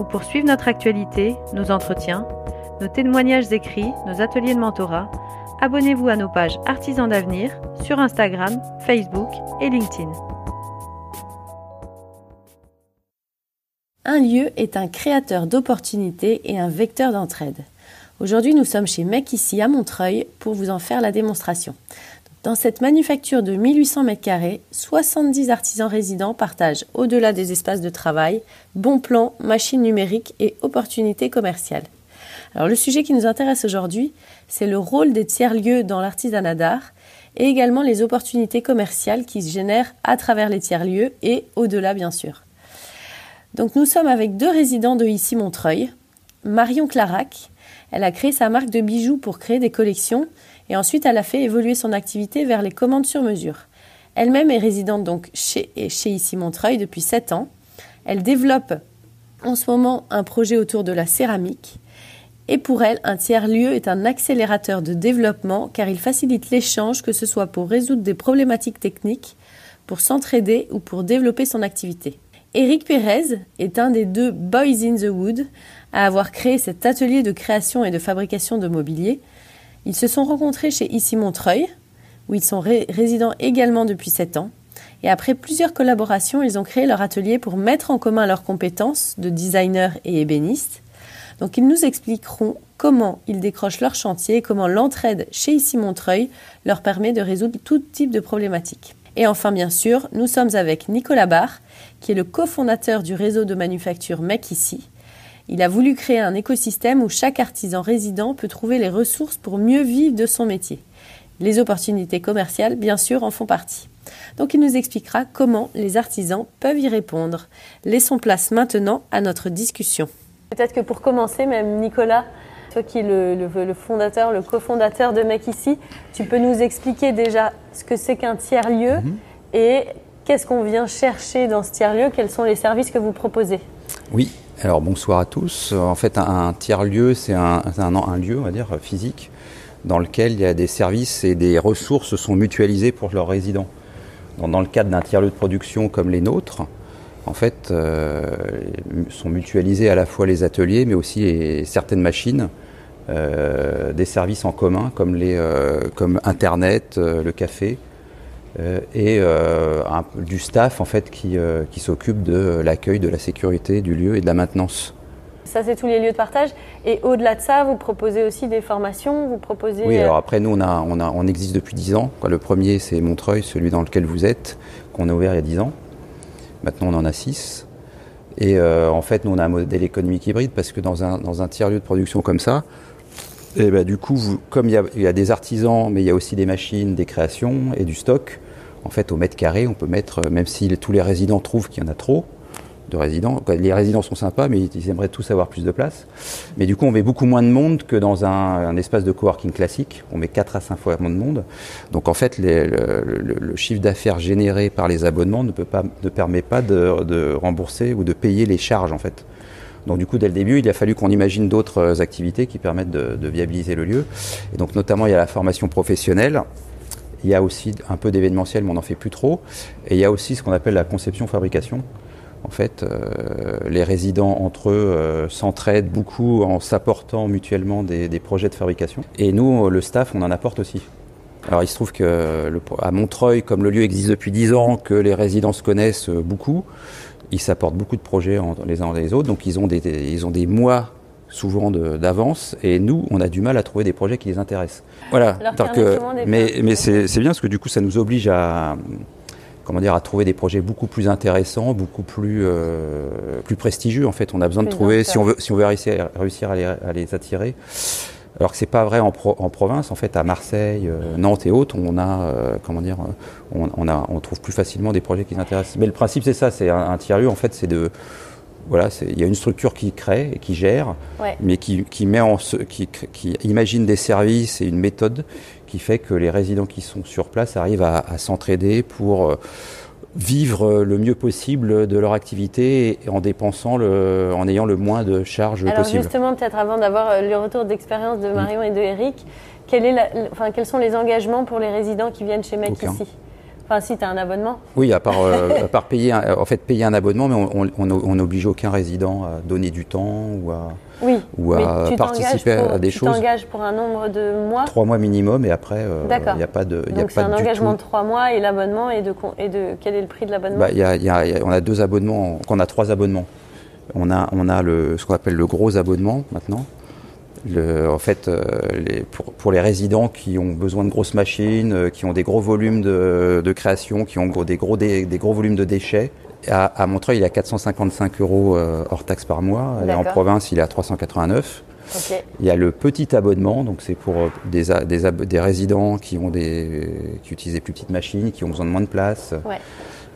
ou pour suivre notre actualité, nos entretiens, nos témoignages écrits, nos ateliers de mentorat, abonnez-vous à nos pages Artisans d'avenir sur Instagram, Facebook et LinkedIn. Un lieu est un créateur d'opportunités et un vecteur d'entraide. Aujourd'hui, nous sommes chez Mec ici à Montreuil pour vous en faire la démonstration. Dans cette manufacture de 1800 m2, 70 artisans résidents partagent, au-delà des espaces de travail, bons plans, machines numériques et opportunités commerciales. Alors le sujet qui nous intéresse aujourd'hui, c'est le rôle des tiers-lieux dans l'artisanat d'art et également les opportunités commerciales qui se génèrent à travers les tiers-lieux et au-delà bien sûr. Donc nous sommes avec deux résidents de ici Montreuil. Marion Clarac, elle a créé sa marque de bijoux pour créer des collections et ensuite elle a fait évoluer son activité vers les commandes sur mesure. Elle-même est résidente donc chez, chez ici Montreuil depuis 7 ans. Elle développe en ce moment un projet autour de la céramique. Et pour elle, un tiers-lieu est un accélérateur de développement car il facilite l'échange, que ce soit pour résoudre des problématiques techniques, pour s'entraider ou pour développer son activité. Éric Pérez est un des deux Boys in the Wood à avoir créé cet atelier de création et de fabrication de mobilier. Ils se sont rencontrés chez Ici Montreuil, où ils sont résidents également depuis 7 ans. Et après plusieurs collaborations, ils ont créé leur atelier pour mettre en commun leurs compétences de designer et ébéniste. Donc ils nous expliqueront comment ils décrochent leur chantier et comment l'entraide chez Ici Montreuil leur permet de résoudre tout type de problématiques. Et enfin, bien sûr, nous sommes avec Nicolas Barr, qui est le cofondateur du réseau de manufacture Mec ici. Il a voulu créer un écosystème où chaque artisan résident peut trouver les ressources pour mieux vivre de son métier. Les opportunités commerciales, bien sûr, en font partie. Donc il nous expliquera comment les artisans peuvent y répondre. Laissons place maintenant à notre discussion. Peut-être que pour commencer, même Nicolas, toi qui es le, fondateur, le cofondateur de Mec ici, tu peux nous expliquer déjà ce que c'est qu'un tiers-lieu mhm. et qu'est-ce qu'on vient chercher dans ce tiers-lieu, quels sont les services que vous proposez? Oui, alors bonsoir à tous. En fait, un, tiers-lieu, c'est un, lieu, on va dire, physique, dans lequel il y a des services et des ressources sont mutualisées pour leurs résidents. Dans, le cadre d'un tiers-lieu de production comme les nôtres, en fait, euh, sont mutualisés à la fois les ateliers, mais aussi certaines machines, euh, des services en commun comme, euh, comme Internet, le café, et du staff en fait qui, qui s'occupe de l'accueil, de la sécurité du lieu et de la maintenance. Ça, c'est tous les lieux de partage. Et au-delà de ça, vous proposez aussi des formations vous proposez... Oui, alors après, nous, on, a, on, a, on existe depuis 10 ans. Le premier, c'est Montreuil, celui dans lequel vous êtes, qu'on a ouvert il y a 10 ans. Maintenant, on en a 6. Et euh, en fait, nous, on a un modèle économique hybride parce que dans un, dans un tiers-lieu de production comme ça, et eh ben, du coup, comme il y, a, des artisans, mais il y a aussi des machines, des créations et du stock, en fait, au mètre carré, on peut mettre, même si tous les résidents trouvent qu'il y en a trop, de résidents. Les résidents sont sympas, mais ils aimeraient tous avoir plus de place. Mais du coup, on met beaucoup moins de monde que dans un, espace de coworking classique. On met 4 à 5 fois moins de monde. Donc en fait, le, chiffre d'affaires généré par les abonnements ne, permet pas de, rembourser ou de payer les charges en fait. Donc du coup, dès le début, il a fallu qu'on imagine d'autres activités qui permettent de, viabiliser le lieu. Et donc notamment, il y a la formation professionnelle. Il y a aussi un peu d'événementiel, mais on n'en fait plus trop. Et il y a aussi ce qu'on appelle la conception-fabrication. En fait, euh, les résidents entre eux euh, s'entraident beaucoup en s'apportant mutuellement des, projets de fabrication. Et nous, le staff, on en apporte aussi. Alors il se trouve que à Montreuil, comme le lieu existe depuis 10 ans, que les résidents se connaissent beaucoup, ils s'apportent beaucoup de projets entre les uns les autres. Donc ils ont des, ils ont des mois souvent d'avance et nous on a du mal à trouver des projets qui les intéressent. Voilà. Donc, euh, mais mais c'est bien parce que du coup ça nous oblige à comment dire, à trouver des projets beaucoup plus intéressants, beaucoup plus, euh, plus prestigieux. En fait, on a besoin de trouver, si on veut, si on veut réussir, réussir à, les, à les attirer. Alors que c'est pas vrai en, pro, en, province. En fait, à Marseille, euh, Nantes et autres, on a, euh, comment dire, on, on, a, on trouve plus facilement des projets qui nous intéressent. Mais le principe, c'est ça. C'est un, un tiers-lieu. En fait, c'est de voilà, il y a une structure qui crée et qui gère, ouais. mais qui, qui, met en, qui, qui, imagine des services et une méthode qui fait que les résidents qui sont sur place arrivent à, à s'entraider pour vivre le mieux possible de leur activité et en dépensant le, en ayant le moins de charges Alors possible. justement, peut-être avant d'avoir le retour d'expérience de Marion mmh. et de Eric, quel est la, enfin, quels sont les engagements pour les résidents qui viennent chez MEC Aucun. ici Enfin, si tu as un abonnement Oui, à part, euh, à part payer, un, en fait, payer un abonnement, mais on n'oblige aucun résident à donner du temps ou à, oui, ou à participer pour, à des tu choses. Tu t'engages pour un nombre de mois Trois mois minimum, et après, il euh, n'y a pas de. Donc c'est un engagement de trois mois, et l'abonnement, et de, et de quel est le prix de l'abonnement? Bah, y a, y a, y a, On a deux abonnements, on a trois abonnements. On a, on a le, ce qu'on appelle le gros abonnement maintenant, le, en fait, euh, les, pour, pour, les résidents qui ont besoin de grosses machines, euh, qui ont des gros volumes de, de création, qui ont des, gros, des, des, gros volumes de déchets, à, à, Montreuil, il est à 455 euros euh, hors taxe par mois, et en province, il est à 389. Okay. Il y a le petit abonnement, donc c'est pour des, des, des, résidents qui ont des qui utilisent des plus petites machines, qui ont besoin de moins de place. Ouais.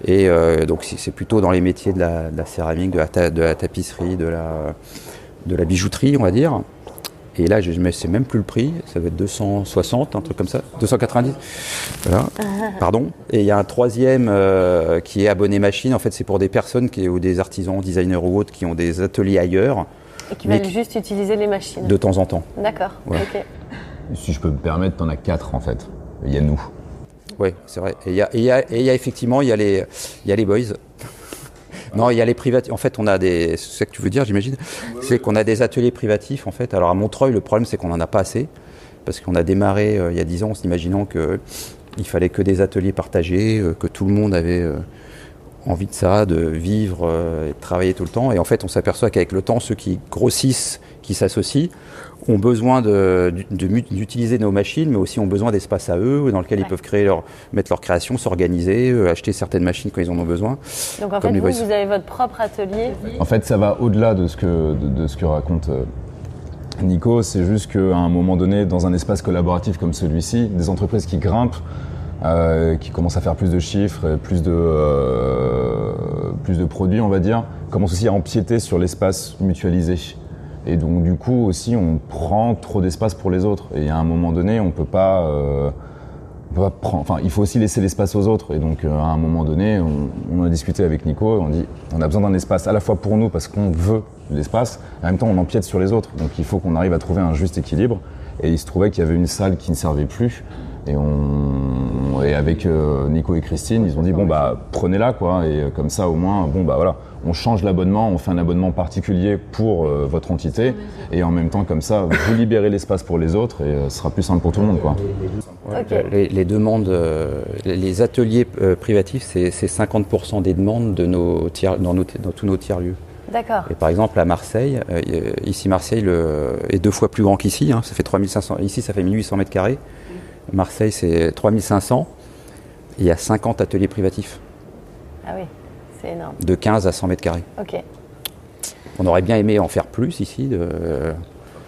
Et euh, donc c'est plutôt dans les métiers de la, de la céramique, de la, ta, de la, tapisserie, de la, de la bijouterie, on va dire. Et là, je ne sais même plus le prix, ça va être 260, un truc comme ça, 290. Voilà, pardon. Et il y a un troisième euh, qui est abonné machine. En fait, c'est pour des personnes qui, ou des artisans, designers ou autres qui ont des ateliers ailleurs. Et qui veulent qui, juste utiliser les machines. De temps en temps. D'accord, ouais. ok. Si je peux me permettre, t'en as quatre en fait. Il y a nous. Oui, c'est vrai. Et il y y a, et y a effectivement, il y a les, il y a les boys. Non, il y a les privatifs. En fait, on a des. C'est ce que tu veux dire, j'imagine? C'est qu'on a des ateliers privatifs, en fait. Alors à Montreuil, le problème, c'est qu'on n'en a pas assez. Parce qu'on a démarré euh, il y a 10 ans en s'imaginant qu'il fallait que des ateliers partagés, euh, que tout le monde avait euh, envie de ça, de vivre et de travailler tout le temps. Et en fait, on s'aperçoit qu'avec le temps, ceux qui grossissent, qui s'associent, ont besoin d'utiliser nos machines, mais aussi ont besoin d'espace à eux, dans lequel Ouais. ils peuvent créer leur, mettre leur création, s'organiser, euh, acheter certaines machines quand ils en ont besoin. Donc en Comme fait, vous, vous avez votre propre atelier. En fait, ça va au-delà de ce que de, de ce que raconte euh, Nico. C'est juste qu'à un moment donné, dans un espace collaboratif comme celui-ci, des entreprises qui grimpent, euh, qui commencent à faire plus de chiffres, et plus de euh, plus de produits, on va dire, commencent aussi à empiéter sur l'espace mutualisé. Et donc du coup aussi, on prend trop d'espace pour les autres. Et à un moment donné, on peut pas euh, peut pas prendre, enfin, il faut aussi laisser l'espace aux autres. Et donc, euh, à un moment donné, on, a discuté avec Nico, on dit, on a besoin d'un espace à la fois pour nous parce qu'on veut l'espace, en même temps, on empiète sur les autres. Donc, il faut qu'on arrive à trouver un juste équilibre. Et il se trouvait qu'il y avait une salle qui ne servait plus. Et, on, et avec euh, Nico et Christine, ils ont dit bon bah prenez-la quoi. Et euh, comme ça au moins, bon bah voilà, on change l'abonnement, on fait un abonnement particulier pour euh, votre entité. Et en même temps comme ça, vous libérez l'espace pour les autres et euh, ce sera plus simple pour tout le monde quoi. Ouais, Ok. les, les demandes, les ateliers euh, privatifs, c'est c'est 50% des demandes de nos tiers, dans, nos, dans tous nos tiers-lieux. D'accord. Et par exemple, à Marseille, euh, ici Marseille le, est deux fois plus grand qu'ici, hein, ça fait 3500, ici ça fait 1800 mètres carrés. Marseille c'est 3500, il y a 50 ateliers privatifs, Ah oui, c'est énorme. de 15 à 100 mètres carrés. Ok. On aurait bien aimé en faire plus ici. De,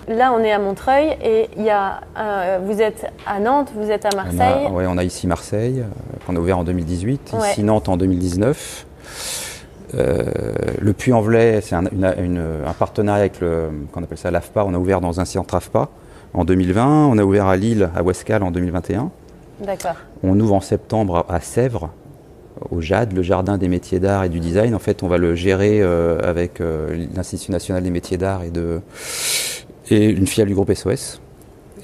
Là, on est à Montreuil et il y a, euh, vous êtes à Nantes, vous êtes à Marseille. Ouais, on a ici Marseille, euh, qu'on a ouvert en 2018, Ouais. ici Nantes en 2019. Euh, le Puy-en-Velay, c'est un partenariat avec le, qu'on appelle ça l'AFPA. On a ouvert dans un centre AFPA en 2020. On a ouvert à Lille, à Ouescal en 2021. D'accord. On ouvre en septembre à, à Sèvres au JAD, le Jardin des métiers d'art et du design. En fait, on va le gérer avec l'Institut national des métiers d'art et, de, et une filiale du groupe SOS.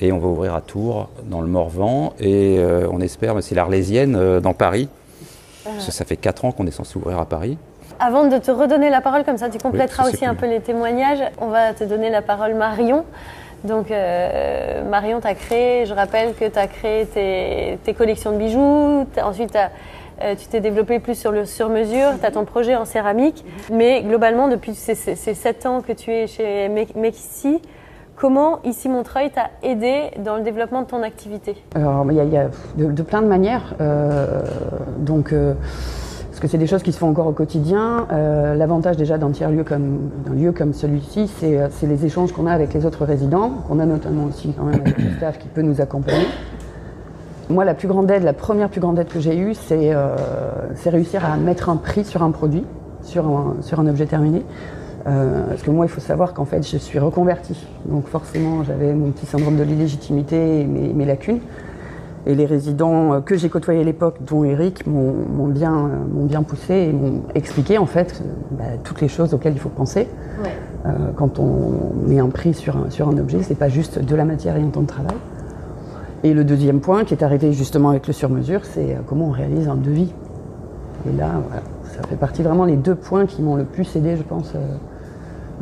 Et on va ouvrir à Tours, dans le Morvan, et on espère, c'est l'Arlésienne, dans Paris. Parce que ça fait 4 ans qu'on est censé ouvrir à Paris. Avant de te redonner la parole, comme ça tu compléteras aussi un peu les témoignages, on va te donner la parole Marion. Donc euh, Marion, tu as créé, je rappelle que tu as créé tes, collections de bijoux, ensuite euh, tu t'es développé plus sur le sur-mesure, tu as ton projet en céramique, mais globalement depuis ces, ces, 7 ans que tu es chez Mekissi, comment ici Montreuil t'a aidé dans le développement de ton activité? Alors il y, a, de, plein de manières. Euh, donc que c'est des choses qui se font encore au quotidien. Euh, l'avantage déjà d'un tiers-lieu comme d'un lieu comme celui-ci, euh, c'est les échanges qu'on a avec les autres résidents, qu'on a notamment aussi quand même avec le staff qui peut nous accompagner. Moi, la plus grande aide, la première plus grande aide que j'ai eue, c'est euh, réussir à mettre un prix sur un produit, sur un objet terminé. parce que moi, il faut savoir qu'en fait, je suis reconvertie. Donc forcément, j'avais mon petit syndrome de l'illégitimité et mes lacunes. Et les résidents euh, que j'ai côtoyés à l'époque, dont Eric, m'ont bien, euh, bien poussé et m'ont expliqué en fait bah, toutes les choses auxquelles il faut penser. Euh, quand on met un prix sur un, sur un objet, c'est pas juste de la matière et un temps de travail. Et le deuxième point qui est arrivé justement avec le sur-mesure, c'est comment on réalise un devis. Et là, ça fait partie vraiment des deux points qui m'ont le plus aidé, je pense,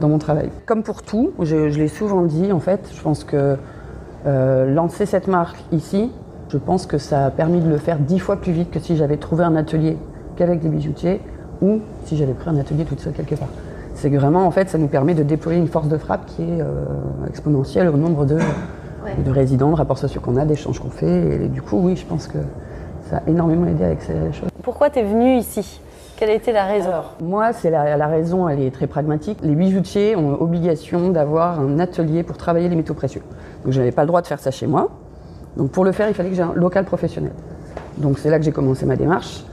dans mon travail. Comme pour tout, je, je l'ai souvent dit, en fait, je pense que lancer cette marque ici, je pense que ça a permis de le faire dix fois plus vite que si j'avais trouvé un atelier qu'avec des bijoutiers ou si j'avais pris un atelier toute seule quelque part. C'est vraiment, en fait, ça nous permet de déployer une force de frappe qui est euh, exponentielle au nombre de, de résidents, de rapports sociaux qu'on a, d'échanges qu'on fait. Et, du coup, oui, je pense que ça a énormément aidé à accélérer les choses. Pourquoi tu es venu ici? Quelle a été la raison? Moi, c'est la, la, raison, elle est très pragmatique. Les bijoutiers ont obligation d'avoir un atelier pour travailler les métaux précieux. Donc, je n'avais pas le droit de faire ça chez moi. Donc pour le faire, il fallait que j'ai un local professionnel. Donc c'est là que j'ai commencé ma démarche.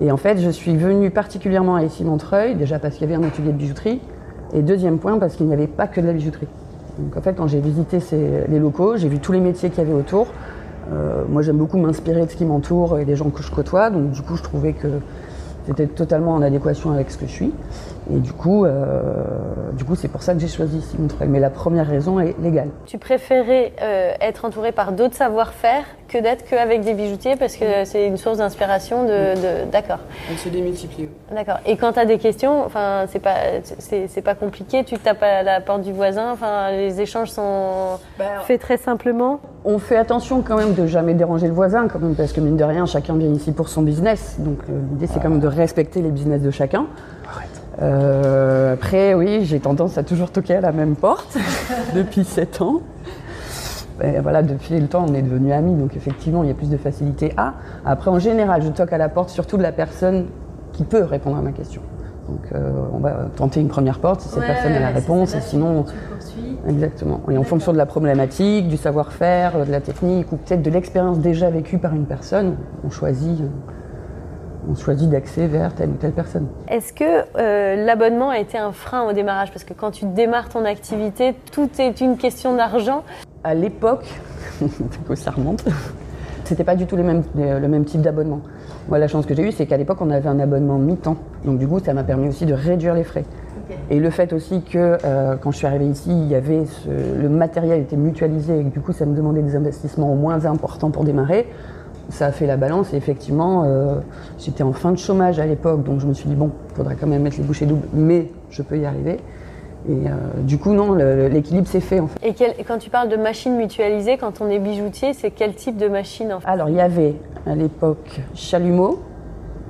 Et en fait, je suis venue particulièrement à ici Montreuil, déjà parce qu'il y avait un atelier de bijouterie, et deuxième point parce qu'il n'y avait pas que de la bijouterie. Donc en fait, quand j'ai visité les locaux, j'ai vu tous les métiers qu'il y avait autour. Euh, moi, j'aime beaucoup m'inspirer de ce qui m'entoure et des gens que je côtoie, donc du coup, je trouvais que c'était totalement en adéquation avec ce que je suis. Et du coup, euh, du coup, c'est pour ça que j'ai choisi Simon Treuil. Mais la première raison est légale. Tu préférais euh, être entouré par d'autres savoir-faire que d'être qu'avec des bijoutiers parce que c'est une source d'inspiration de, d'accord. Elle se démultiplie. D'accord. Et quand tu as des questions, enfin, c'est pas, c'est, pas compliqué. Tu tapes à la porte du voisin. Enfin, les échanges sont bah, faits très simplement. On fait attention quand même de jamais déranger le voisin, quand même, parce que mine de rien, chacun vient ici pour son business. Donc euh, l'idée, c'est quand même de respecter les business de chacun. Euh, après, oui, j'ai tendance à toujours toquer à la même porte depuis 7 ans. Et voilà, depuis le temps, on est devenus amis, donc effectivement, il y a plus de facilité à. Après, en général, je toque à la porte surtout de la personne qui peut répondre à ma question. Donc, euh, on va tenter une première porte si cette personne a la réponse, et sinon. Exactement. Et en fonction de la problématique, du savoir-faire, de la technique, ou peut-être de l'expérience déjà vécue par une personne, on choisit. Euh, on choisit d'accès vers telle ou telle personne. Est-ce que euh, l'abonnement a été un frein au démarrage? Parce que quand tu démarres ton activité, tout est une question d'argent. À l'époque, ça remonte, c'était pas du tout le même, le même type d'abonnement. Moi, la chance que j'ai eue, c'est qu'à l'époque, on avait un abonnement mi-temps. Donc, du coup, ça m'a permis aussi de réduire les frais. Et le fait aussi que euh, quand je suis arrivée ici, il y avait le matériel était mutualisé et du coup, ça me demandait des investissements moins importants pour démarrer ça a fait la balance et effectivement, euh, j'étais en fin de chômage à l'époque, donc je me suis dit, bon, il faudrait quand même mettre les bouchées doubles, mais je peux y arriver. Et euh, du coup, non, l'équilibre s'est fait en fait. Et quand tu parles de machines mutualisées, quand on est bijoutier, c'est quel type de machine en fait? Alors, il y avait à l'époque chalumeau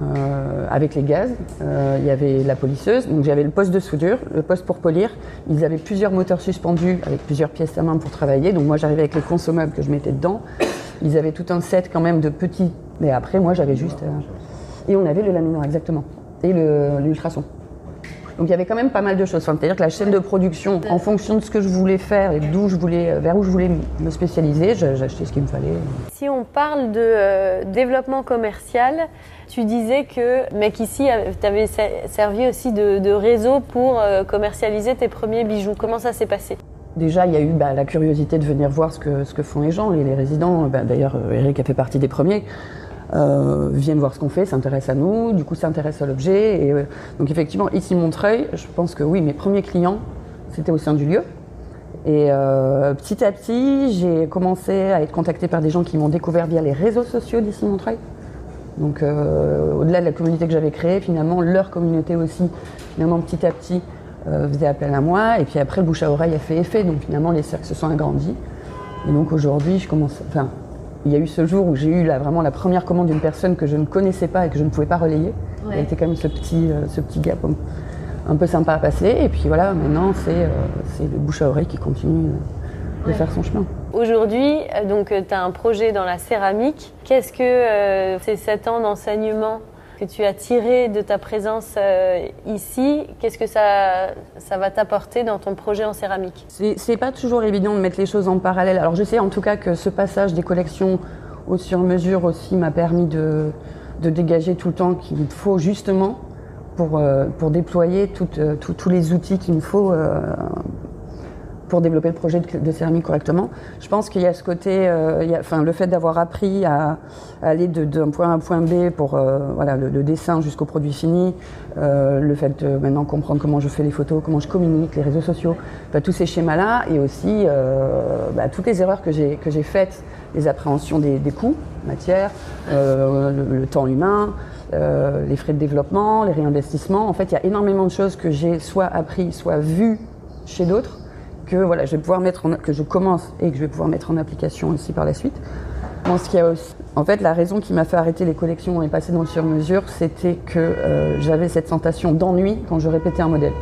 euh, avec les gaz, il y avait la polisseuse, donc j'avais le poste de soudure, le poste pour polir. Ils avaient plusieurs moteurs suspendus avec plusieurs pièces à main pour travailler, donc moi j'arrivais avec les consommables que je mettais dedans. Ils avaient tout un set quand même de petits. Mais après, moi, j'avais juste. Euh, et on avait le lamineur, exactement. Et l'ultrason. Donc il y avait quand même pas mal de choses. C'est-à-dire que la chaîne de production, en fonction de ce que je voulais faire et d'où je voulais, euh, vers où je voulais me spécialiser, j'achetais ce qu'il me fallait. Si on parle de euh, développement commercial, tu disais que mec ici t'avais servi aussi de, réseau pour commercialiser tes premiers bijoux. Comment ça s'est passé? Déjà, il y a eu bah, la curiosité de venir voir ce que, ce que font les gens, les, les résidents. Bah, d'ailleurs, euh, Eric a fait partie des premiers. euh, viennent voir ce qu'on fait, s'intéressent à nous, du coup s'intéressent à l'objet. Et, euh, donc effectivement, ici Montreuil, je pense que oui, mes premiers clients, c'était au sein du lieu. Et petit à petit, j'ai commencé à être contactée par des gens qui m'ont découvert via les réseaux sociaux d'ici Montreuil. Donc au-delà de la communauté que j'avais créée, finalement, leur communauté aussi, finalement, petit à petit, euh, faisait appel à moi. Et puis après, le bouche à oreille a fait effet. Donc finalement, les cercles se sont agrandis. Et donc aujourd'hui, je commence. Enfin, il y a eu ce jour où j'ai eu là, vraiment la première commande d'une personne que je ne connaissais pas et que je ne pouvais pas relayer. Il y a été quand même ce petit, euh, ce petit gap un, peu sympa à passer. Et puis voilà, maintenant, c'est euh, c'est le bouche à oreille qui continue euh, de faire son chemin. Aujourd'hui, donc tu as un projet dans la céramique. Qu'est-ce que euh, ces 7 ans d'enseignement que tu as tiré de ta présence euh, ici, qu'est-ce que ça, ça va t'apporter dans ton projet en céramique? C'est pas toujours évident de mettre les choses en parallèle. Alors je sais en tout cas que ce passage des collections au sur-mesure aussi m'a permis de, de dégager tout le temps qu'il faut justement pour, euh, pour déployer toutes, euh, tout- tous les outils qu'il me faut pour développer le projet de, de céramique correctement. Je pense qu'il y a ce côté, euh, enfin, le fait d'avoir appris à, aller d'un point A à un point B pour euh, voilà, le, dessin jusqu'au produit fini, euh, le fait de maintenant comprendre comment je fais les photos, comment je communique, les réseaux sociaux, enfin, tous ces schémas-là, et aussi bah, toutes les erreurs que j'ai faites, les appréhensions des, des coûts, matière, le, le temps humain, les frais de développement, les réinvestissements. En fait, il y a énormément de choses que j'ai soit appris, soit vues chez d'autres que voilà, je vais pouvoir mettre en, que je commence et que je vais pouvoir mettre en application ici par la suite. Y a aussi, en fait, la raison qui m'a fait arrêter les collections et passer dans le sur-mesure, c'était que euh, j'avais cette sensation d'ennui quand je répétais un modèle.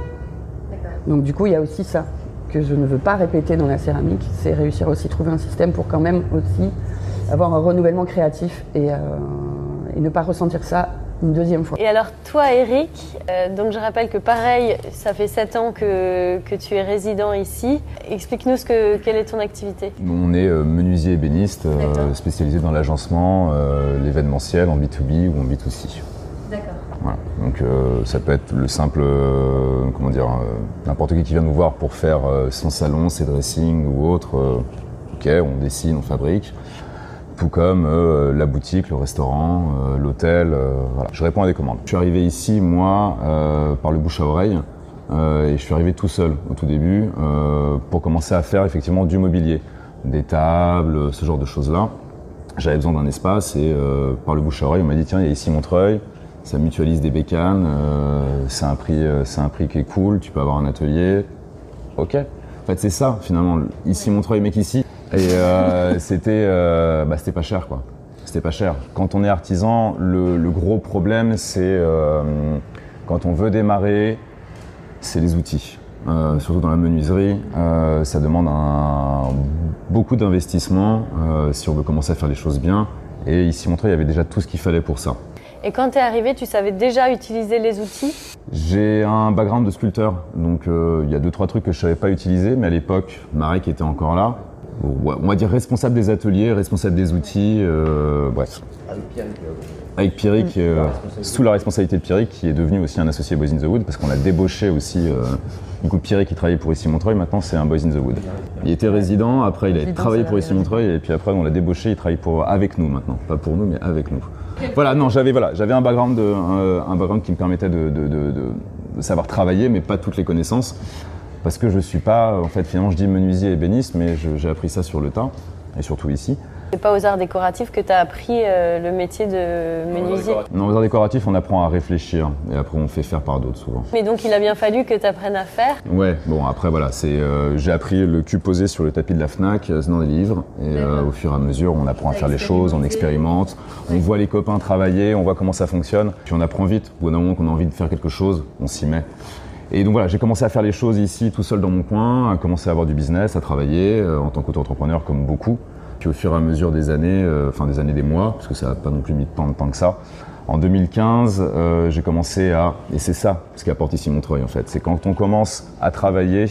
Donc du coup, il y a aussi ça que je ne veux pas répéter dans la céramique, c'est réussir aussi à trouver un système pour quand même aussi avoir un renouvellement créatif et, euh, et ne pas ressentir ça une deuxième fois. Et alors toi Eric, euh, donc je rappelle que pareil, ça fait 7 ans que, que tu es résident ici. Explique-nous ce que, quelle est ton activité. On est euh, menuisier ébéniste, euh, spécialisé dans l'agencement, euh, l'événementiel en B2B ou en B2C. D'accord. Voilà. Donc euh, ça peut être le simple, euh, comment dire, euh, n'importe qui qui vient nous voir pour faire euh, son salon, ses dressings ou autre. euh, ok, on dessine, on fabrique. Tout comme euh, la boutique, le restaurant, euh, l'hôtel. euh, voilà. Je réponds à des commandes. Je suis arrivé ici, moi, par le bouche à oreille. et je suis arrivé tout seul au tout début pour commencer à faire effectivement du mobilier, des tables, ce genre de choses-là. J'avais besoin d'un espace et par le bouche à oreille, on m'a dit tiens, il y a ici Montreuil, ça mutualise des bécanes, c'est un prix, un prix qui est cool, tu peux avoir un atelier. Ok. En fait, c'est ça finalement. Ici Montreuil, mec ici. Et euh, c'était, euh, bah, c'était pas cher quoi. C'était pas cher. Quand on est artisan, le, le gros problème, c'est euh, quand on veut démarrer, c'est les outils. Surtout dans la menuiserie, ça demande un, beaucoup d'investissement si on veut commencer à faire les choses bien. Et ici, Montreuil, il y avait déjà tout ce qu'il fallait pour ça. Et quand tu es arrivé, tu savais déjà utiliser les outils? J'ai un background de sculpteur, donc euh, il y a deux trois trucs que je savais pas utiliser, mais à l'époque, Marek était encore là. On va dire responsable des ateliers, responsable des outils, euh, bref. Avec Pierrick, euh, sous la responsabilité de Pierrick, qui est devenu aussi un associé Boys in the Wood, parce qu'on l'a débauché aussi. euh, du coup, Pierrick, qui travaillait pour ici Montreuil, maintenant c'est un Boys in the Wood. Il était résident, après il a travaillé pour ici. Montreuil, et puis après on l'a débauché, il travaille pour, avec nous maintenant. Pas pour nous, mais avec nous. Voilà, non, j'avais voilà, j'avais un background, de, un, un background qui me permettait de- de- de savoir travailler, mais pas toutes les connaissances. Parce que je suis pas, en fait, finalement, je dis menuisier et ébéniste, mais je- j'ai appris ça sur le tas, et surtout ici. C'est pas aux arts décoratifs que tu as appris euh, le métier de menuisier. Non, aux arts décoratifs, on apprend à réfléchir, et après on fait faire par d'autres souvent. Mais donc il a bien fallu que tu apprennes à faire. Ouais, bon après voilà, c'est euh, j'ai appris le cul posé sur le tapis de la Fnac, euh, dans des livres, et euh, au fur et à mesure, on apprend à faire les choses, on expérimente, on voit les copains travailler, on voit comment ça fonctionne, puis on apprend vite. Au bout d'un moment qu'on a envie de faire quelque chose, on s'y met. Et donc voilà, j'ai commencé à faire les choses ici tout seul dans mon coin, à commencer à avoir du business, à travailler euh, en tant qu'auto-entrepreneur comme beaucoup. Puis au fur et à mesure des années, euh, enfin des années, des mois, parce que ça n'a pas non plus mis tant de temps que ça. En 2015, euh, j'ai commencé à, et c'est ça ce qui apporte ici Montreuil en fait, c'est quand on commence à travailler,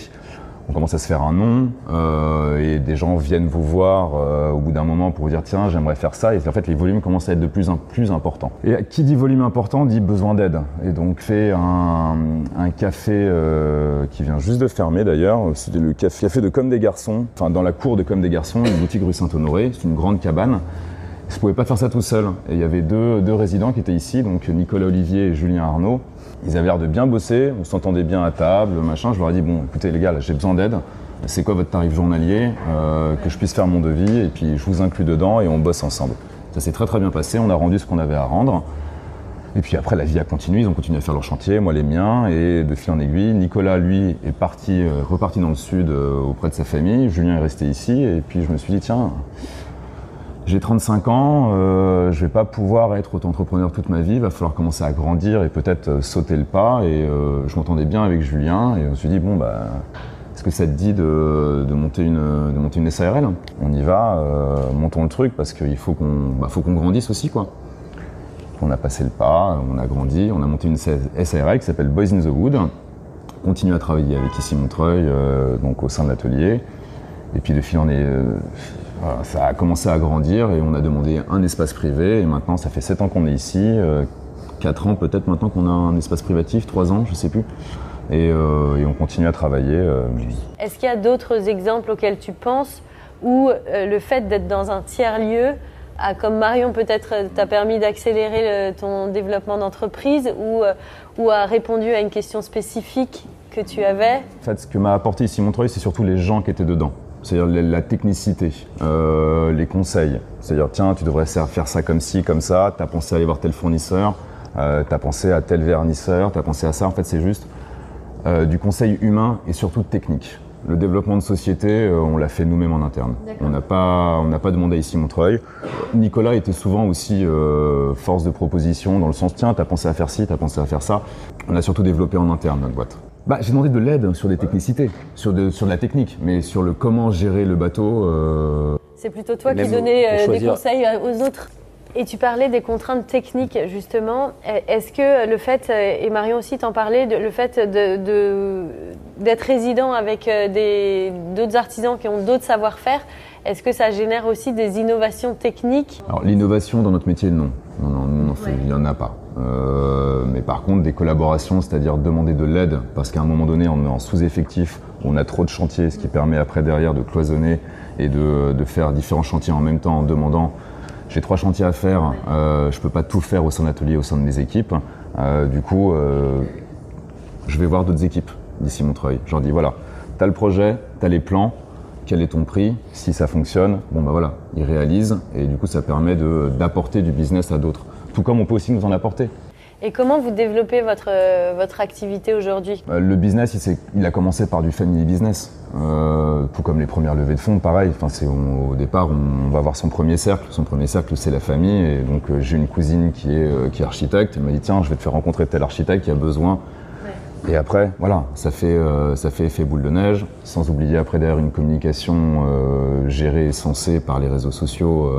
on commence à se faire un nom euh, et des gens viennent vous voir euh, au bout d'un moment pour vous dire tiens j'aimerais faire ça et en fait les volumes commencent à être de plus en plus importants. Et qui dit volume important dit besoin d'aide et donc fait un, café euh, qui vient juste de fermer d'ailleurs, c'était le café, café de Comme des Garçons, enfin dans la cour de Comme des Garçons, une boutique rue Saint-Honoré, c'est une grande cabane Je ne pouvais pas faire ça tout seul. Et il y avait deux, deux résidents qui étaient ici, donc Nicolas Olivier et Julien Arnaud. Ils avaient l'air de bien bosser, on s'entendait bien à table, machin. Je leur ai dit, bon, écoutez les gars, j'ai besoin d'aide. C'est quoi votre tarif journalier euh, Que je puisse faire mon devis, et puis je vous inclus dedans et on bosse ensemble. Ça s'est très très bien passé, on a rendu ce qu'on avait à rendre. Et puis après, la vie a continué, ils ont continué à faire leur chantier, moi les miens, et de fil en aiguille, Nicolas, lui, est parti, euh, reparti dans le sud euh, auprès de sa famille, Julien est resté ici, et puis je me suis dit, tiens, j'ai 35 ans, euh, je vais pas pouvoir être auto-entrepreneur toute ma vie, il va falloir commencer à grandir et peut-être euh, sauter le pas. Et euh, je m'entendais bien avec Julien et on se dit bon bah est-ce que ça te dit de, monter une SARL On y va, euh, montons le truc parce qu'il faut qu'on bah, faut qu'on grandisse aussi quoi. On a passé le pas, on a grandi, on a monté une SARL qui s'appelle Boys in the Wood. On continue à travailler avec ici Montreuil, donc au sein de l'atelier. Et puis de fil en est, voilà, ça a commencé à grandir et on a demandé un espace privé. Et maintenant, ça fait 7 ans qu'on est ici, euh, 4 ans peut-être maintenant qu'on a un espace privatif, 3 ans, je sais plus. Et, euh, et on continue à travailler. euh, Est-ce qu'il y a d'autres exemples auxquels tu penses où euh, le fait d'être dans un tiers-lieu a, comme Marion peut-être t'a permis d'accélérer le- ton développement d'entreprise ou, ou a répondu à une question spécifique que tu avais? En fait, ce que m'a apporté ici Montreuil, c'est surtout les gens qui étaient dedans. C'est-à-dire la, technicité, euh, les conseils. C'est-à-dire, tiens, tu devrais faire ça comme ci, comme ça, tu as pensé à aller voir tel fournisseur, euh, tu as pensé à tel vernisseur, tu as pensé à ça. En fait, c'est juste euh, du conseil humain et surtout technique. Le développement de société, euh, on l'a fait nous-mêmes en interne. On n'a pas, on pas demandé ici Montreuil. Nicolas était souvent aussi force de proposition dans le sens tiens, t'as pensé à faire ci, t'as pensé à faire ça. On a surtout développé en interne notre boîte. Bah, j'ai demandé de l'aide sur des technicités, sur de, sur de la technique, mais sur le comment gérer le bateau. euh, C'est plutôt toi Même qui donnais euh, des conseils euh, aux autres. Et tu parlais des contraintes techniques, justement. Est-ce que le fait, et Marion aussi t'en parlait, de- le fait de- de- d'être résident avec des- d'autres artisans qui ont d'autres savoir-faire, est-ce que ça génère aussi des innovations techniques? Alors l'innovation dans notre métier, non. Non, non, non, non, c'est- il n'y en a pas. Euh, mais par contre, des collaborations, c'est-à-dire demander de l'aide, parce qu'à un moment donné, on est en sous-effectif, on a trop de chantiers, ce qui permet après derrière de cloisonner et de, faire différents chantiers en même temps en demandant j'ai trois chantiers à faire, euh, je peux pas tout faire au sein de l'atelier, au sein de mes équipes. Euh, du coup, je vais voir d'autres équipes d'ici Montreuil. Je leur dis voilà, tu as le projet, tu as les plans, quel est ton prix Si ça fonctionne, bon bah voilà, ils réalisent et du coup ça permet d'apporter du business à d'autres. Tout comme on peut aussi nous en apporter. Et comment vous développez votre, euh, votre activité aujourd'hui? Euh, Le business, il, a commencé par du family business. Euh, tout comme les premières levées de fonds, pareil. Enfin, on- au départ, on, on va avoir son premier cercle. Son premier cercle, c'est la famille. Et donc, j'ai une cousine qui est, qui est architecte. Elle m'a dit Tiens, je vais te faire rencontrer tel architecte qui a besoin. Et après, voilà, ça fait, ça fait effet boule de neige. Sans oublier après derrière une communication gérée et censée par les réseaux sociaux,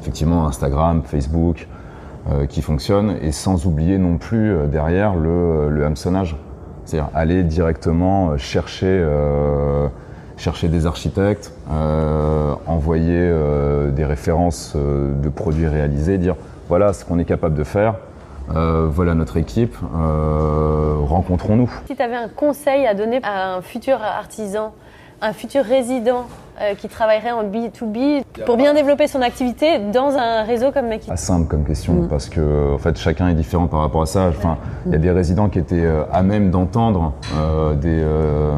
effectivement Instagram, Facebook, qui fonctionne. Et sans oublier non plus euh, derrière le, le hameçonnage. C'est-à-dire aller directement euh, chercher, euh, chercher des architectes, euh, envoyer euh, des références euh, de produits réalisés, dire voilà ce qu'on est capable de faire, euh, voilà notre équipe, euh, rencontrons-nous. Si tu avais un conseil à donner à un futur artisan, un futur résident euh, qui travaillerait en B2B pour bien développer son activité dans un réseau comme Make It Pas simple comme question parce que en fait chacun est différent par rapport à ça. Enfin, il y a des résidents qui étaient euh, à même d'entendre euh, des. euh,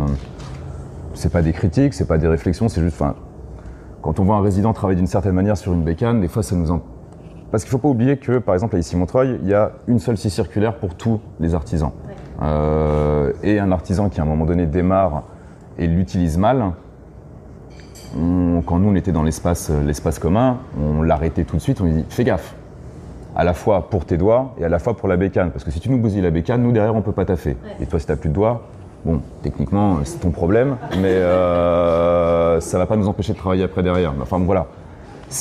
c'est pas des critiques, c'est pas des réflexions, c'est juste. Enfin, quand on voit un résident travailler d'une certaine manière sur une bécane, des fois ça nous en. Parce qu'il faut pas oublier que, par exemple, à ici Montreuil, il y a une seule scie circulaire pour tous les artisans. Euh, et un artisan qui à un moment donné démarre et l'utilise mal, on- quand nous on était dans l'espace euh, l'espace commun, on l'arrêtait tout de suite, on lui dit fais gaffe. À la fois pour tes doigts et à la fois pour la bécane. Parce que si tu nous bousilles la bécane, nous derrière on peut pas taffer. Et toi si t'as plus de doigts, bon, techniquement c'est ton problème, mais euh, ça va pas nous empêcher de travailler après derrière. Enfin voilà.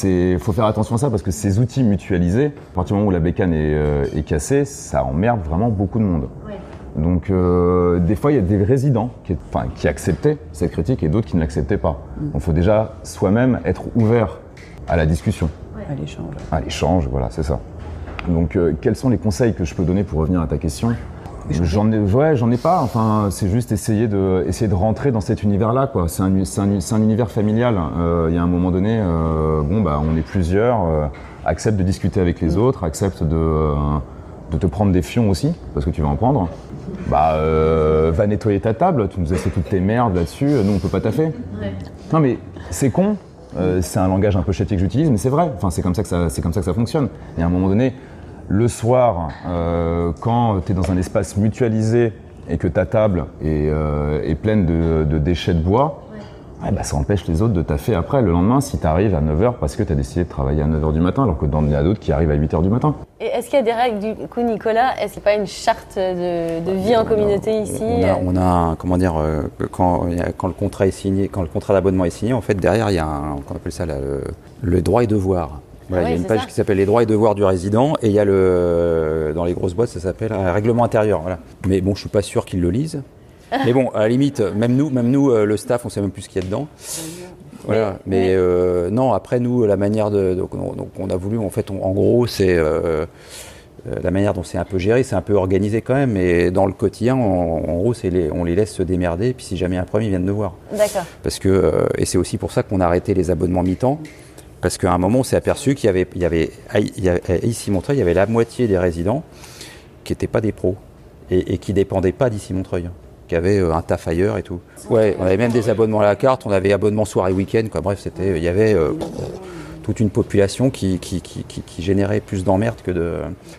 Il faut faire attention à ça parce que ces outils mutualisés, à partir du moment où la bécane est, euh, est cassée, ça emmerde vraiment beaucoup de monde. Donc euh, des fois, il y a des résidents qui, enfin, qui acceptaient cette critique et d'autres qui ne l'acceptaient pas. Donc il faut déjà soi-même être ouvert à la discussion, à l'échange. à l'échange, voilà, c'est ça. Donc euh, quels sont les conseils que je peux donner pour revenir à ta question? J'en ai, ouais, j'en ai pas. Enfin, c'est juste essayer de, essayer de rentrer dans cet univers-là, quoi. C'est un, c'est un, c'est un univers familial. Euh, Il y a un moment donné, euh, bon, bah, on est plusieurs. euh, accepte de discuter avec les autres, accepte de, euh, de te prendre des fions aussi, parce que tu vas en prendre. Bah, euh, va nettoyer ta table, tu nous as fait toutes tes merdes là-dessus, nous on peut pas taffer. Non mais c'est con, euh, c'est un langage un peu chétier que j'utilise, mais c'est vrai. Enfin, c'est comme ça que ça, c'est comme ça que ça fonctionne. Et à un moment donné, le soir, euh, quand tu es dans un espace mutualisé et que ta table est, est pleine de, de déchets de bois, ouais, bah, ça empêche les autres de taffer après le lendemain si tu arrives à 9h parce que tu as décidé de travailler à 9h du matin, alors que dans il y a d'autres qui arrivent à 8h du matin. Et est-ce qu'il y a des règles du coup, Nicolas Est-ce qu'il n'y a pas une charte de, de vie en communauté ici On a, on a un- comment dire, euh, quand, le contrat est signé, quand le contrat d'abonnement est signé, en fait, derrière, il y a un, qu'on appelle ça là, le, le droit et devoir. Voilà, Ah il y a une page ça. qui s'appelle les droits et devoirs du résident et il y a le, dans les grosses boîtes, ça s'appelle un règlement intérieur. Voilà. Mais bon, je suis pas sûr qu'ils le lisent. Mais bon, à la limite, même nous, même nous, euh, le staff, on sait même plus ce qu'il y a dedans. Voilà. Mais, euh, non, après nous, la manière de, donc, on, donc, on a voulu, en fait, on- en gros, c'est euh, la manière dont c'est un peu géré, c'est un peu organisé quand même. Mais dans le quotidien, en, en gros, les, on les laisse se démerder. Et puis si jamais un problème, ils viennent nous voir. D'accord. Parce que, et c'est aussi pour ça qu'on a arrêté les abonnements mi-temps. Parce qu'à un moment, on s'est aperçu qu'il y avait, il y avait, à- il y avait- à ici Montreuil, il y avait la moitié des résidents qui n'étaient pas des pros et, et qui dépendaient pas d'ici Montreuil, qui avaient euh, un taf ailleurs et tout. Ouais, on avait même des abonnements à la carte, on avait abonnement soirée week-end, quoi. Bref, c'était, il y avait euh, toute une population qui, qui, qui, qui- générait plus d'emmerdes que de.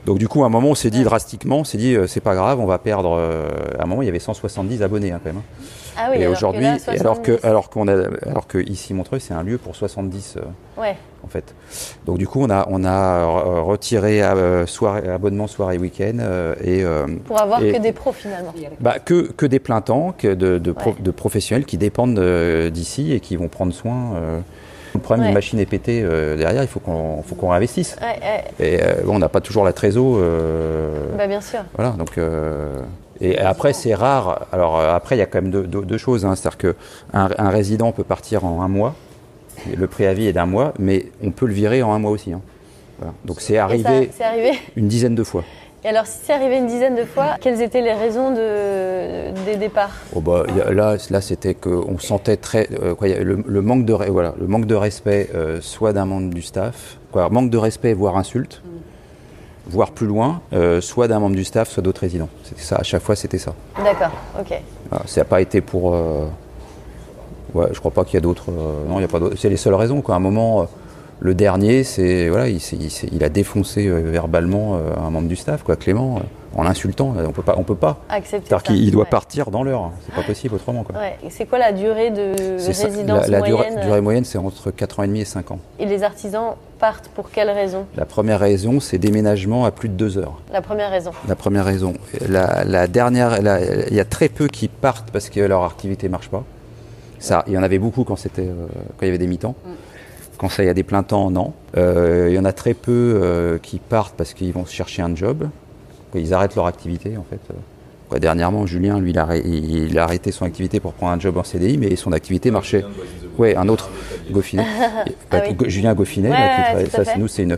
Donc du coup, à un moment, on s'est dit drastiquement, on s'est dit, euh, c'est pas grave, on va perdre. euh, à un moment, il y avait 170 abonnés hein, quand même. hein. Ah oui, et aujourd'hui, alors que 70. alors qu'on a alors que ici Montreuil, c'est un lieu pour 70 euh, Ouais. en fait. Donc du coup, on a on a retiré soirée, abonnement soirée week-end et Pour avoir Et- que des pros finalement. bah, que que des plein temps, que de de, pro- Ouais. de professionnels qui dépendent d'ici et qui vont prendre soin. Le problème Ouais. d'une machine est pétée euh, derrière, il faut qu'on faut qu'on réinvestisse. Ouais, ouais. Et euh, bon, on n'a pas toujours la trésor. euh, Bah bien sûr. voilà, donc. et après, c'est rare. Alors, après, il y a quand même deux, deux- deux choses. hein. C'est-à-dire qu'un un résident peut partir en un mois. Le préavis est d'un mois, mais on peut le virer en un mois aussi. hein. Voilà. Donc, arrivé c'est arrivé. une dizaine de fois. Et alors, si c'est arrivé une dizaine de fois, quelles étaient les raisons de, des départs? Oh, bah, a- là, là c'était qu'on sentait très. euh, quoi, le, le manque de, voilà, le manque de respect, euh, soit d'un membre du staff, quoi, manque de respect, voire insulte, voire plus loin, euh, soit d'un membre du staff, soit d'autres résidents. C'était ça, à chaque fois, c'était ça. D'accord, ok. Voilà, ça n'a pas été pour. Ouais, je crois pas qu'il y a d'autres. non, il y a pas d'autres. C'est les seules raisons. Quoi. À un moment, le dernier, c'est voilà, il, a défoncé euh, verbalement euh, un membre du staff, quoi, Clément, euh, en l'insultant. On peut pas, on peut pas. Accepter qu'il il doit Ouais. partir dans l'heure. C'est pas possible autrement. Quoi. Ouais. Et C'est quoi la durée de C'est ça. résidence la, la durée, moyenne durée moyenne, c'est entre 4 ans et demi et 5 ans. Et les artisans partent pour quelle raison? La première raison, c'est déménagement à plus de 2 heures. La première raison. La première raison. La, la dernière, il y a très peu qui partent parce que leur activité marche pas. Ça, il y en avait beaucoup quand c'était, quand il y avait des mi-temps. Quand ça, il y a des plein temps, non. Euh, il y en a très peu euh, qui partent parce qu'ils vont chercher un job. Ils arrêtent leur activité en fait. Quoi, dernièrement, Julien, lui, il a, il arrêté son activité pour prendre un job en CDI, mais son activité marchait. Ouais, un autre, Goffinet. Ah oui. Go- Julien Goffinet, là, qui à ça, nous, c'est une.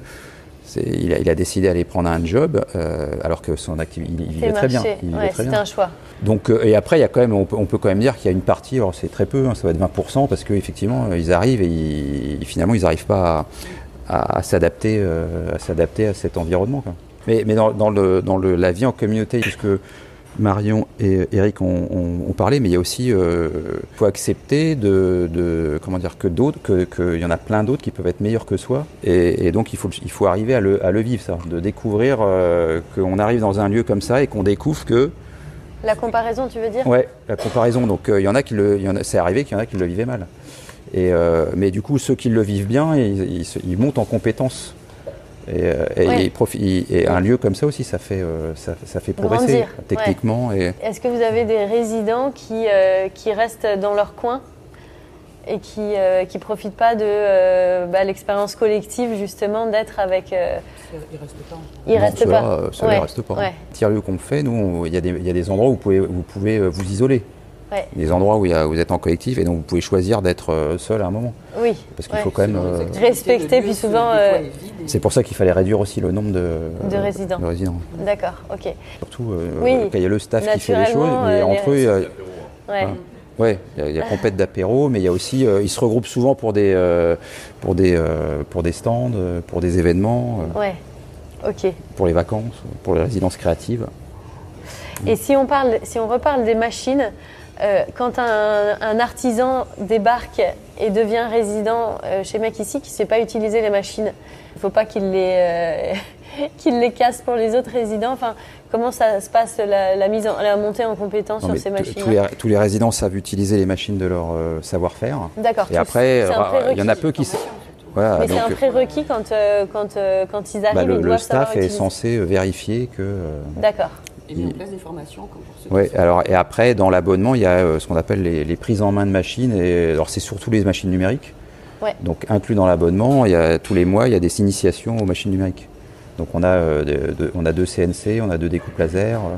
Il a, il a décidé d'aller prendre un job euh, alors que son activité, il, vivait très bien. Ouais, c'était un choix. Donc, euh, et après, il y a quand même, on peut, on peut quand même dire qu'il y a une partie, alors c'est très peu, hein, ça va être 20%, parce qu'effectivement, ils arrivent et ils- finalement, ils n'arrivent pas à, à- à s'adapter euh, à s'adapter à cet environnement. quoi. Mais, mais dans, dans le, dans le, la vie en communauté, puisque Marion et Eric ont, ont- ont parlé, mais il y a aussi, il faut accepter de, de- comment dire, que d'autres, que- qu'il y en a plein d'autres qui peuvent être meilleurs que soi, et, et donc il faut, il faut arriver à le, à le vivre ça, de découvrir euh, qu'on arrive dans un lieu comme ça et qu'on découvre que La comparaison, tu veux dire? Ouais, la comparaison. Donc euh, il y en a qui le, il y en a- c'est arrivé qu'il y en a qui le vivaient mal. Et euh, mais du coup, ceux qui le vivent bien, ils, ils ils montent en compétences. Et, euh, et Ouais. ils profi- et un lieu comme ça aussi, ça fait, euh, ça, ça fait progresser Grandir, techniquement. Et Est-ce que vous avez des résidents qui, euh, qui restent dans leur coin et qui ne qui profitent pas de euh, bah, l'expérience collective justement d'être avec... euh, Ils restent pas Ouais, ils restent pas. ouais. Tiers-lieu qu'on fait, nous, il y, a des- il y a des endroits où vous pouvez, vous pouvez vous isoler. Ouais. Des endroits où il y a- vous êtes en collectif et donc vous pouvez choisir d'être euh, seul à un moment. Oui, Parce qu'il ouais. faut quand même. euh, Respecter, puis souvent... euh, c'est pour ça qu'il fallait réduire aussi le nombre de, De résidents. de résidents. D'accord, ok. Surtout euh, Oui, quand il y a le staff qui fait les choses, mais euh, entre eux, les- il y a- Ouais. Il y a, a compète d'apéro, mais il y a aussi, euh, ils se regroupent souvent pour des, euh, pour des, euh, pour des stands, pour des événements, euh, Ouais. Ok. pour les vacances, pour les résidences créatives. Et si on, parle, si on reparle des machines, euh, quand un, un artisan débarque et devient résident euh, chez Mec ici, qui ne sait pas utiliser les machines, il ne faut pas qu'il les, euh, qu'il les casse pour les autres résidents. Enfin, comment ça se passe la, la mise en, la montée en compétence Non, sur ces machines tous, les, tous les résidents savent utiliser les machines de leur savoir-faire. D'accord. Et tous- après, il y en a peu qui. Voilà, Mais c'est un prérequis quand, quand, quand ils arrivent, bah, le, ils le savoir staff est utiliser. censé vérifier que. D'accord. Et mis en place des formations comme pour ceux sont- alors et après dans l'abonnement il y a euh, ce qu'on appelle les, les prises en main de machines et alors c'est surtout les machines numériques. Ouais. Donc inclus dans l'abonnement, il y a tous les mois il y a des initiations aux machines numériques. Donc on a euh, de- de- on a deux CNC, on a deux découpes laser euh,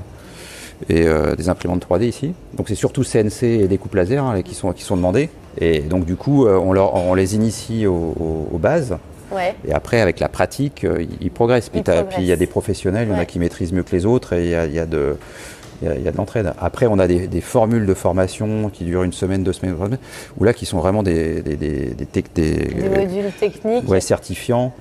et euh, des imprimantes 3D ici. Donc c'est surtout CNC et découpes laser hein, qui sont qui sont demandés. Et donc du coup on leur on les initie aux, aux- aux bases. Ouais. Et après, avec la pratique, euh, ils, progressent. Puis il y a des professionnels, il y en a qui maîtrisent mieux que les autres, et il y a, il y a de, il y a- il y a de l'entraide. Après, on a des, des formules de formation qui durent une semaine, deux semaines, trois semaines, ou là, qui sont vraiment des, des, des, des, tec- des- Des modules techniques. ouais, certifiants.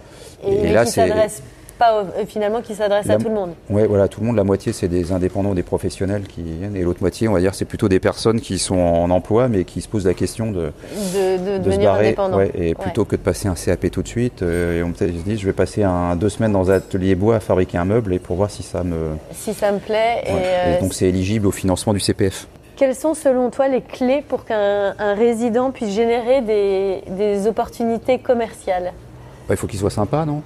Et, là, qui s'adressent pas, au- euh, finalement, qui s'adressent à tout le monde. Ouais, voilà, tout le monde, la moitié, c'est des indépendants, des professionnels qui viennent, et l'autre moitié, on va dire, c'est plutôt des personnes qui sont en emploi, mais qui se posent la question de, De, de de se devenir barrer, indépendant. ouais, et plutôt que de passer un CAP tout de suite, euh, et on se dit, je vais passer un, deux semaines dans un atelier bois à fabriquer un meuble et pour voir si ça me. Si ça me plaît. Et, euh, Et donc c'est éligible au financement du CPF. Quelles sont selon toi les clés pour qu'un un résident puisse générer des, des opportunités commerciales? Ouais, il faut qu'il soit sympa, non?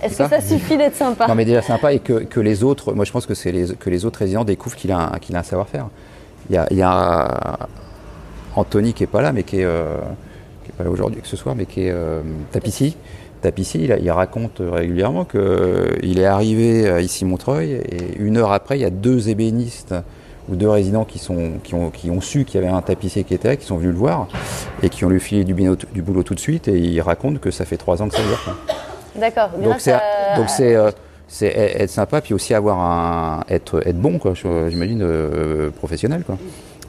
Est-ce que ça suffit d'être sympa? Non, mais déjà sympa et que, que les autres, moi je pense que c'est les, que les autres résidents découvrent qu'il a un, qu'il a un savoir-faire. Il y a, il y a Anthony qui est pas là, mais qui est, euh, qui est pas là aujourd'hui que ce soir, mais qui est euh, tapissier. Tapissier, il, il raconte régulièrement qu'il est arrivé ici Montreuil et une heure après, il y a deux ébénistes ou deux résidents qui, sont, qui, ont, qui ont su qu'il y avait un tapissier qui était là, qui sont venus le voir et qui ont lui filé du, boulot tout de suite et il raconte que ça fait trois ans que ça dure. D'accord. Donc c'est euh, e- être sympa puis aussi avoir un être être bon quoi j'imagine euh, professionnel quoi.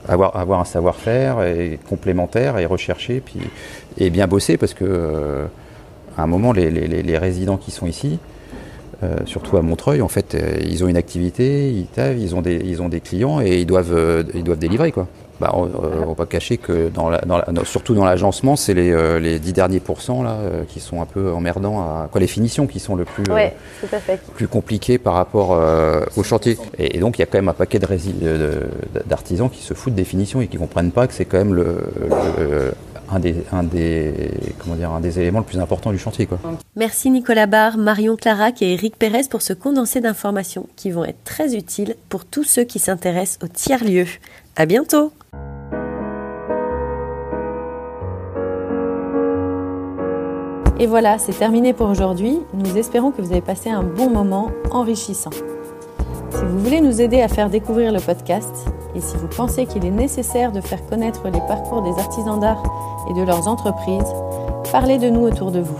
Avoir avoir un savoir-faire et complémentaire et recherché puis et bien bosser parce que euh, à un moment les, les, les- les résidents qui sont ici surtout à Montreuil en fait euh, ils ont une activité ils ils ont des ils ont des clients et ils doivent euh, ils doivent délivrer quoi. Bah, on, euh, on va pas cacher que dans la, dans la- dans- surtout dans l'agencement, c'est les, euh, les 10 derniers pourcents là, euh, qui sont un peu emmerdants, à, quoi, les finitions qui sont le plus, euh, Ouais, tout à fait. plus compliqué par rapport euh, au chantier. Et, et donc il y a quand même un paquet de- de- d'artisans qui se foutent des finitions et qui comprennent pas que c'est quand même le, le- un, des, un, des, comment dire, un des éléments le plus important du chantier. Quoi. Merci Nicolas Barre, Marion Clarac et Eric Pérez pour ce condensé d'informations qui vont être très utiles pour tous ceux qui s'intéressent au tiers-lieu. À bientôt! Et voilà, c'est terminé pour aujourd'hui. Nous espérons que vous avez passé un bon moment enrichissant. Si vous voulez nous aider à faire découvrir le podcast et si vous pensez qu'il est nécessaire de faire connaître les parcours des artisans d'art et de leurs entreprises, parlez de nous autour de vous.